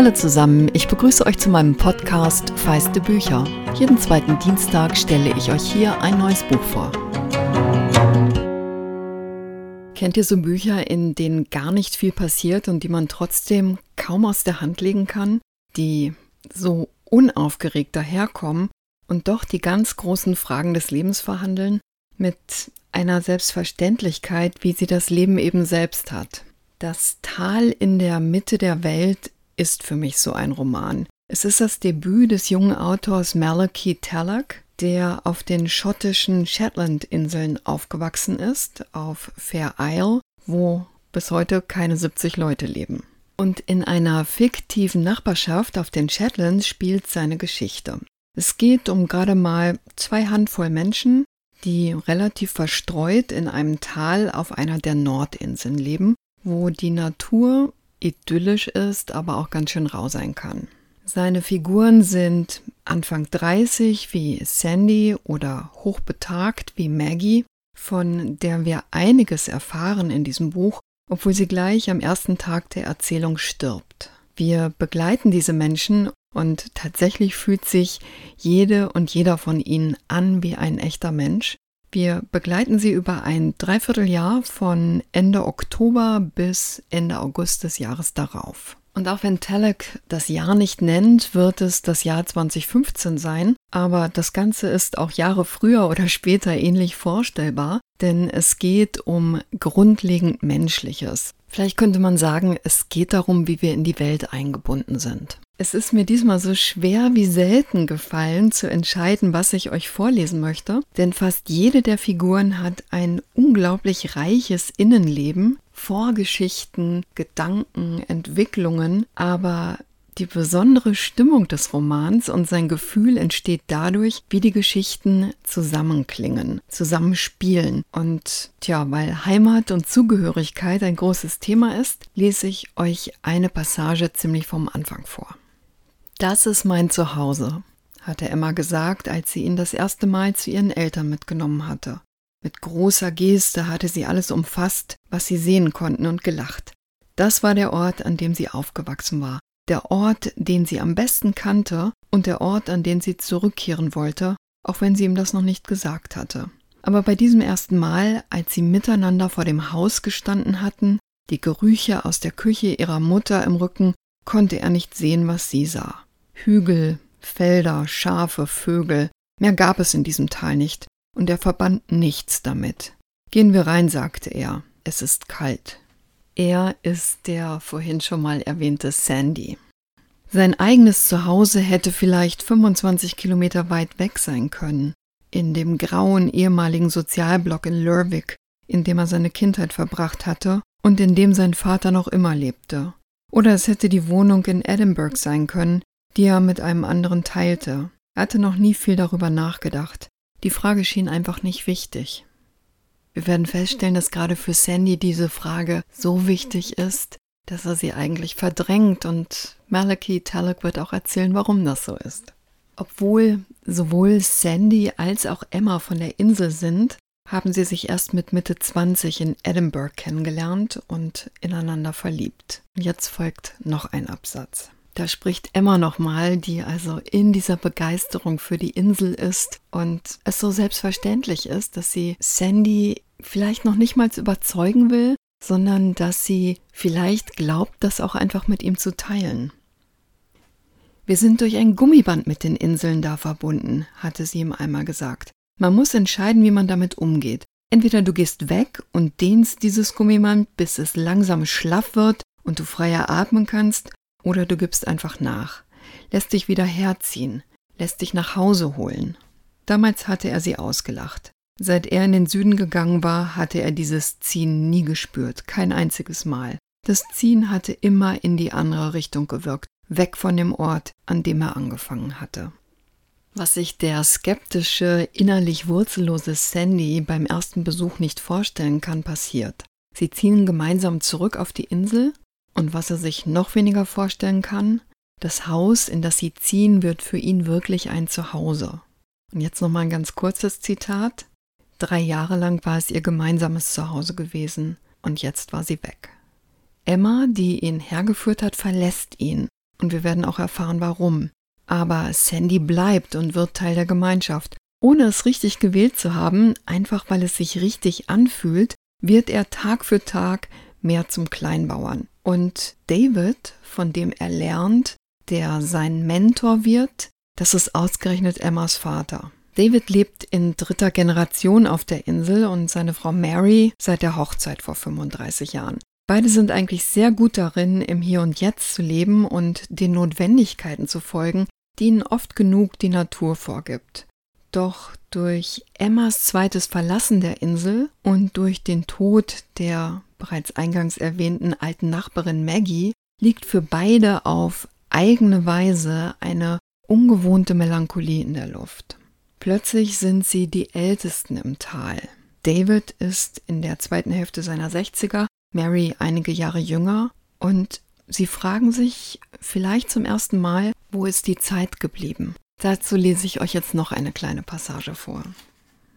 Hallo zusammen, ich begrüße euch zu meinem Podcast Feiste Bücher. Jeden zweiten Dienstag stelle ich euch hier ein neues Buch vor. Kennt ihr so Bücher, in denen gar nicht viel passiert und die man trotzdem kaum aus der Hand legen kann, die so unaufgeregt daherkommen und doch die ganz großen Fragen des Lebens verhandeln, mit einer Selbstverständlichkeit, wie sie das Leben eben selbst hat? Das Tal in der Mitte der Welt ist für mich so ein Roman. Es ist das Debüt des jungen Autors Malachi Tallack, der auf den schottischen Shetland-Inseln aufgewachsen ist, auf Fair Isle, wo bis heute keine 70 Leute leben. Und in einer fiktiven Nachbarschaft auf den Shetlands spielt seine Geschichte. Es geht um gerade mal zwei Handvoll Menschen, die relativ verstreut in einem Tal auf einer der Nordinseln leben, wo die Natur idyllisch ist, aber auch ganz schön rau sein kann. Seine Figuren sind Anfang 30 wie Sandy oder hochbetagt wie Maggie, von der wir einiges erfahren in diesem Buch, obwohl sie gleich am ersten Tag der Erzählung stirbt. Wir begleiten diese Menschen und tatsächlich fühlt sich jede und jeder von ihnen an wie ein echter Mensch. Wir begleiten sie über ein Dreivierteljahr von Ende Oktober bis Ende August des Jahres darauf. Und auch wenn Telek das Jahr nicht nennt, wird es das Jahr 2015 sein, aber das Ganze ist auch Jahre früher oder später ähnlich vorstellbar, denn es geht um grundlegend Menschliches. Vielleicht könnte man sagen, es geht darum, wie wir in die Welt eingebunden sind. Es ist mir diesmal so schwer wie selten gefallen zu entscheiden, was ich euch vorlesen möchte, denn fast jede der Figuren hat ein unglaublich reiches Innenleben, Vorgeschichten, Gedanken, Entwicklungen, aber die besondere Stimmung des Romans und sein Gefühl entsteht dadurch, wie die Geschichten zusammenklingen, zusammenspielen. Und tja, weil Heimat und Zugehörigkeit ein großes Thema ist, lese ich euch eine Passage ziemlich vom Anfang vor. Das ist mein Zuhause, hatte Emma gesagt, als sie ihn das erste Mal zu ihren Eltern mitgenommen hatte. Mit großer Geste hatte sie alles umfasst, was sie sehen konnten, und gelacht. Das war der Ort, an dem sie aufgewachsen war, der Ort, den sie am besten kannte und der Ort, an den sie zurückkehren wollte, auch wenn sie ihm das noch nicht gesagt hatte. Aber bei diesem ersten Mal, als sie miteinander vor dem Haus gestanden hatten, die Gerüche aus der Küche ihrer Mutter im Rücken, konnte er nicht sehen, was sie sah. Hügel, Felder, Schafe, Vögel, mehr gab es in diesem Tal nicht, und er verband nichts damit. Gehen wir rein, sagte er, es ist kalt. Er ist der vorhin schon mal erwähnte Sandy. Sein eigenes Zuhause hätte vielleicht 25 Kilometer weit weg sein können, in dem grauen ehemaligen Sozialblock in Lerwick, in dem er seine Kindheit verbracht hatte und in dem sein Vater noch immer lebte. Oder es hätte die Wohnung in Edinburgh sein können, die er mit einem anderen teilte. Er hatte noch nie viel darüber nachgedacht. Die Frage schien einfach nicht wichtig. Wir werden feststellen, dass gerade für Sandy diese Frage so wichtig ist, dass er sie eigentlich verdrängt und Malachi Talek wird auch erzählen, warum das so ist. Obwohl sowohl Sandy als auch Emma von der Insel sind, haben sie sich erst mit Mitte 20 in Edinburgh kennengelernt und ineinander verliebt. Jetzt folgt noch ein Absatz. Da spricht Emma nochmal, die also in dieser Begeisterung für die Insel ist und es so selbstverständlich ist, dass sie Sandy vielleicht noch nicht mal überzeugen will, sondern dass sie vielleicht glaubt, das auch einfach mit ihm zu teilen. Wir sind durch ein Gummiband mit den Inseln da verbunden, hatte sie ihm einmal gesagt. Man muss entscheiden, wie man damit umgeht. Entweder du gehst weg und dehnst dieses Gummiband, bis es langsam schlaff wird und du freier atmen kannst, oder du gibst einfach nach, lässt dich wieder herziehen, lässt dich nach Hause holen. Damals hatte er sie ausgelacht. Seit er in den Süden gegangen war, hatte er dieses Ziehen nie gespürt, kein einziges Mal. Das Ziehen hatte immer in die andere Richtung gewirkt, weg von dem Ort, an dem er angefangen hatte. Was sich der skeptische, innerlich wurzellose Sandy beim ersten Besuch nicht vorstellen kann, passiert. Sie ziehen gemeinsam zurück auf die Insel und was er sich noch weniger vorstellen kann, das Haus, in das sie ziehen, wird für ihn wirklich ein Zuhause. Und jetzt nochmal ein ganz kurzes Zitat. Drei Jahre lang war es ihr gemeinsames Zuhause gewesen und jetzt war sie weg. Emma, die ihn hergeführt hat, verlässt ihn und wir werden auch erfahren, warum. Aber Sandy bleibt und wird Teil der Gemeinschaft. Ohne es richtig gewählt zu haben, einfach weil es sich richtig anfühlt, wird er Tag für Tag mehr zum Kleinbauern. Und David, von dem er lernt, der sein Mentor wird, das ist ausgerechnet Emmas Vater. David lebt in dritter Generation auf der Insel und seine Frau Mary seit der Hochzeit vor 35 Jahren. Beide sind eigentlich sehr gut darin, im Hier und Jetzt zu leben und den Notwendigkeiten zu folgen, die ihnen oft genug die Natur vorgibt. Doch durch Emmas zweites Verlassen der Insel und durch den Tod der bereits eingangs erwähnten alten Nachbarin Maggie liegt für beide auf eigene Weise eine ungewohnte Melancholie in der Luft. Plötzlich sind sie die Ältesten im Tal. David ist in der zweiten Hälfte seiner 60er, Mary einige Jahre jünger und sie fragen sich vielleicht zum ersten Mal, wo ist die Zeit geblieben? Dazu lese ich euch jetzt noch eine kleine Passage vor.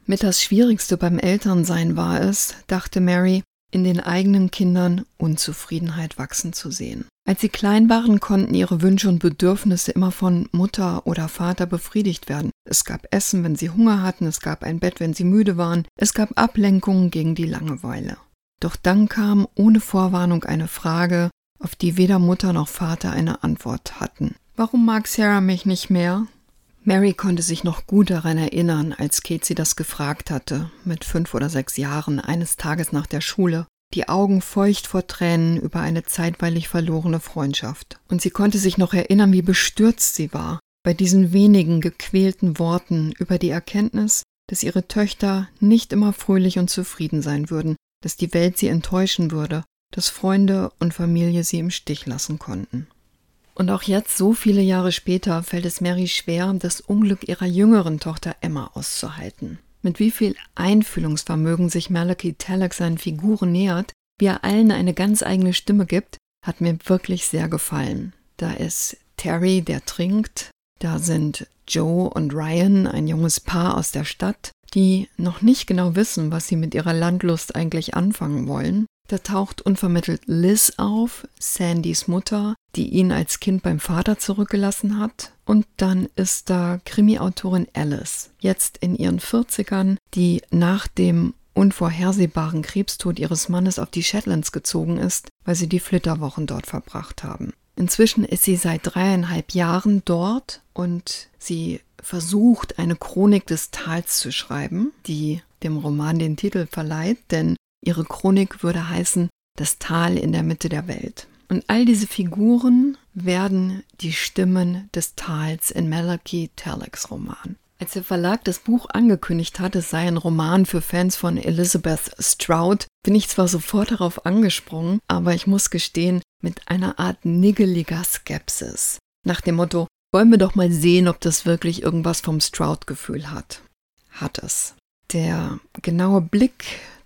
Mit das Schwierigste beim Elternsein war es, dachte Mary, in den eigenen Kindern Unzufriedenheit wachsen zu sehen. Als sie klein waren, konnten ihre Wünsche und Bedürfnisse immer von Mutter oder Vater befriedigt werden. Es gab Essen, wenn sie Hunger hatten, es gab ein Bett, wenn sie müde waren, es gab Ablenkungen gegen die Langeweile. Doch dann kam ohne Vorwarnung eine Frage, auf die weder Mutter noch Vater eine Antwort hatten. Warum mag Sarah mich nicht mehr? Mary konnte sich noch gut daran erinnern, als Kate sie das gefragt hatte, mit fünf oder sechs Jahren, eines Tages nach der Schule, die Augen feucht vor Tränen über eine zeitweilig verlorene Freundschaft. Und sie konnte sich noch erinnern, wie bestürzt sie war bei diesen wenigen gequälten Worten über die Erkenntnis, dass ihre Töchter nicht immer fröhlich und zufrieden sein würden, dass die Welt sie enttäuschen würde, dass Freunde und Familie sie im Stich lassen konnten. Und auch jetzt, so viele Jahre später, fällt es Mary schwer, das Unglück ihrer jüngeren Tochter Emma auszuhalten. Mit wie viel Einfühlungsvermögen sich Malachi Talek seinen Figuren nähert, wie er allen eine ganz eigene Stimme gibt, hat mir wirklich sehr gefallen. Da ist Terry, der trinkt, da sind Joe und Ryan, ein junges Paar aus der Stadt, die noch nicht genau wissen, was sie mit ihrer Landlust eigentlich anfangen wollen. Da taucht unvermittelt Liz auf, Sandys Mutter, die ihn als Kind beim Vater zurückgelassen hat. Und dann ist da Krimi-Autorin Alice, jetzt in ihren 40ern, die nach dem unvorhersehbaren Krebstod ihres Mannes auf die Shetlands gezogen ist, weil sie die Flitterwochen dort verbracht haben. Inzwischen ist sie seit dreieinhalb Jahren dort und sie versucht, eine Chronik des Tals zu schreiben, die dem Roman den Titel verleiht, denn Ihre Chronik würde heißen Das Tal in der Mitte der Welt. Und all diese Figuren werden die Stimmen des Tals in Malachi Taleks Roman. Als der Verlag das Buch angekündigt hat, es sei ein Roman für Fans von Elizabeth Stroud, bin ich zwar sofort darauf angesprungen, aber ich muss gestehen, mit einer Art niggeliger Skepsis. Nach dem Motto, wollen wir doch mal sehen, ob das wirklich irgendwas vom Stroud-Gefühl hat. Hat es. Der genaue Blick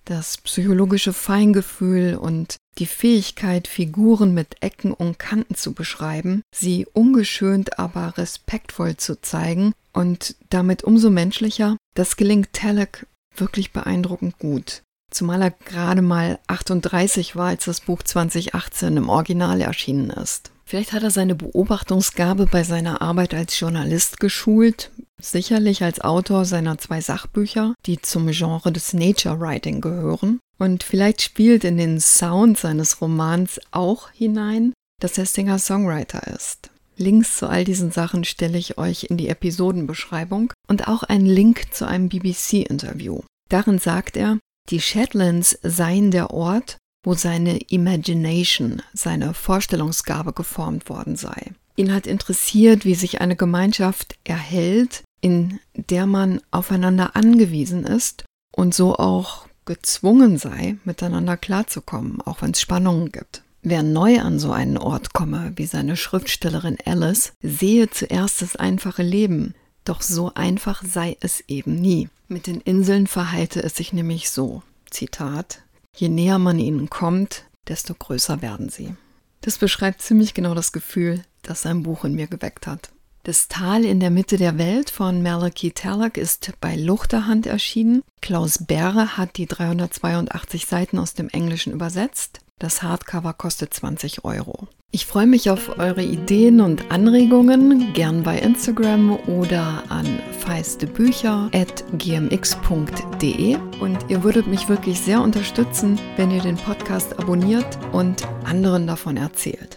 das psychologische Feingefühl und die Fähigkeit, Figuren mit Ecken und Kanten zu beschreiben, sie ungeschönt aber respektvoll zu zeigen und damit umso menschlicher, das gelingt Talek wirklich beeindruckend gut. Zumal er gerade mal 38 war, als das Buch 2018 im Original erschienen ist. Vielleicht hat er seine Beobachtungsgabe bei seiner Arbeit als Journalist geschult, sicherlich als Autor seiner zwei Sachbücher, die zum Genre des Nature Writing gehören. Und vielleicht spielt in den Sound seines Romans auch hinein, dass er Singer-Songwriter ist. Links zu all diesen Sachen stelle ich euch in die Episodenbeschreibung und auch einen Link zu einem BBC-Interview. Darin sagt er, die Shetlands seien der Ort, wo seine Imagination, seine Vorstellungsgabe geformt worden sei. Ihn hat interessiert, wie sich eine Gemeinschaft erhält, in der man aufeinander angewiesen ist und so auch gezwungen sei, miteinander klarzukommen, auch wenn es Spannungen gibt. Wer neu an so einen Ort komme, wie seine Schriftstellerin Alice, sehe zuerst das einfache Leben, doch so einfach sei es eben nie. Mit den Inseln verhalte es sich nämlich so. Zitat Je näher man ihnen kommt, desto größer werden sie. Das beschreibt ziemlich genau das Gefühl, das sein Buch in mir geweckt hat. Das Tal in der Mitte der Welt von Malachi Talak ist bei Luchterhand erschienen. Klaus Berre hat die 382 Seiten aus dem Englischen übersetzt. Das Hardcover kostet 20 Euro. Ich freue mich auf eure Ideen und Anregungen, gern bei Instagram oder an feistebücher.gmx.de und ihr würdet mich wirklich sehr unterstützen, wenn ihr den Podcast abonniert und anderen davon erzählt.